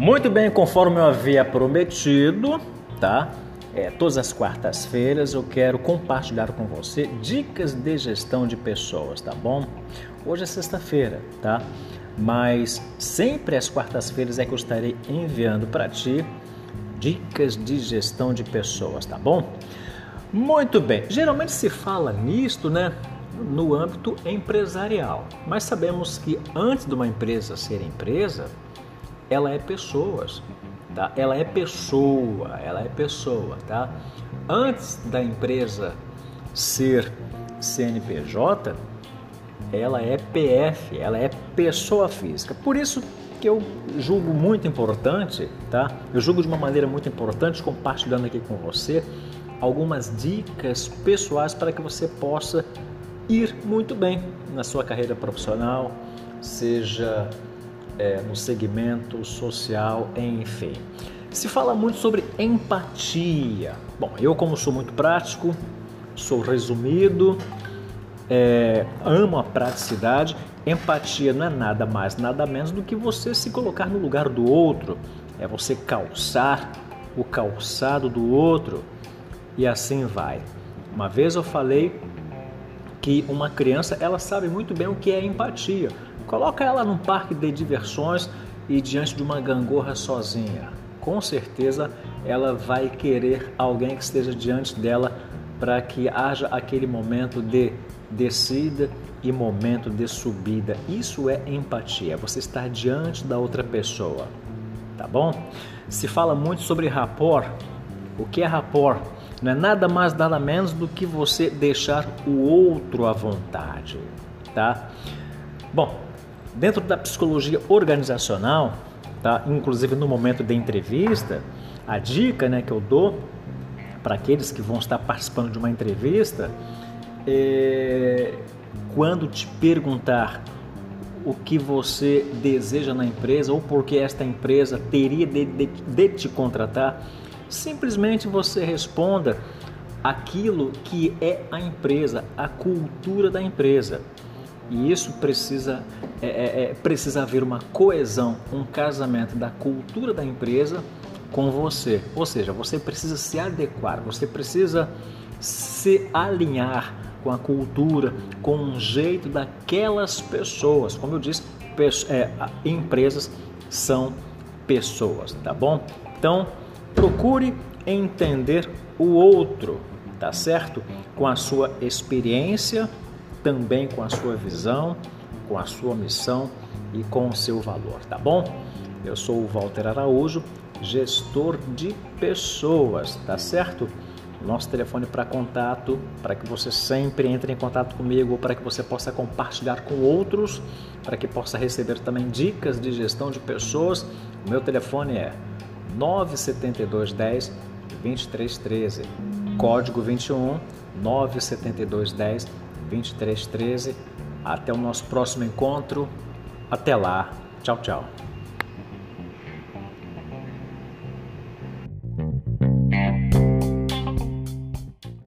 Muito bem, conforme eu havia prometido, tá? É, todas as quartas-feiras eu quero compartilhar com você dicas de gestão de pessoas, tá bom? Hoje é sexta-feira, tá? Mas sempre às quartas-feiras é que eu estarei enviando para ti dicas de gestão de pessoas, tá bom? Muito bem. Geralmente se fala nisto, né? No âmbito empresarial. Mas sabemos que antes de uma empresa ser empresa, ela é pessoas, tá? Ela é pessoa, ela é pessoa, tá? Antes da empresa ser CNPJ, ela é PF, ela é pessoa física. Por isso que eu julgo muito importante, tá? Eu julgo de uma maneira muito importante compartilhando aqui com você algumas dicas pessoais para que você possa ir muito bem na sua carreira profissional, seja é, no segmento social, enfim. Se fala muito sobre empatia. Bom, eu como sou muito prático, sou resumido, é, amo a praticidade. Empatia não é nada mais, nada menos do que você se colocar no lugar do outro, é você calçar o calçado do outro e assim vai. Uma vez eu falei que uma criança ela sabe muito bem o que é empatia. Coloca ela num parque de diversões e diante de uma gangorra sozinha. Com certeza ela vai querer alguém que esteja diante dela para que haja aquele momento de descida e momento de subida. Isso é empatia, você estar diante da outra pessoa. Tá bom? Se fala muito sobre rapport. O que é rapport? Não é nada mais, nada menos do que você deixar o outro à vontade, tá? Bom, dentro da psicologia organizacional, tá? Inclusive no momento da entrevista, a dica, né, que eu dou para aqueles que vão estar participando de uma entrevista é quando te perguntar o que você deseja na empresa ou por que esta empresa teria de, de, de te contratar, Simplesmente você responda aquilo que é a empresa, a cultura da empresa. E isso precisa, é, é, precisa haver uma coesão, um casamento da cultura da empresa com você. Ou seja, você precisa se adequar, você precisa se alinhar com a cultura, com o jeito daquelas pessoas. Como eu disse, é, empresas são pessoas, tá bom? Então, Procure entender o outro, tá certo? Com a sua experiência, também com a sua visão, com a sua missão e com o seu valor, tá bom? Eu sou o Walter Araújo, gestor de pessoas, tá certo? Nosso telefone para contato, para que você sempre entre em contato comigo, para que você possa compartilhar com outros, para que possa receber também dicas de gestão de pessoas. O meu telefone é 97210 2313. Código 21 97210 2313. Até o nosso próximo encontro. Até lá. Tchau, tchau.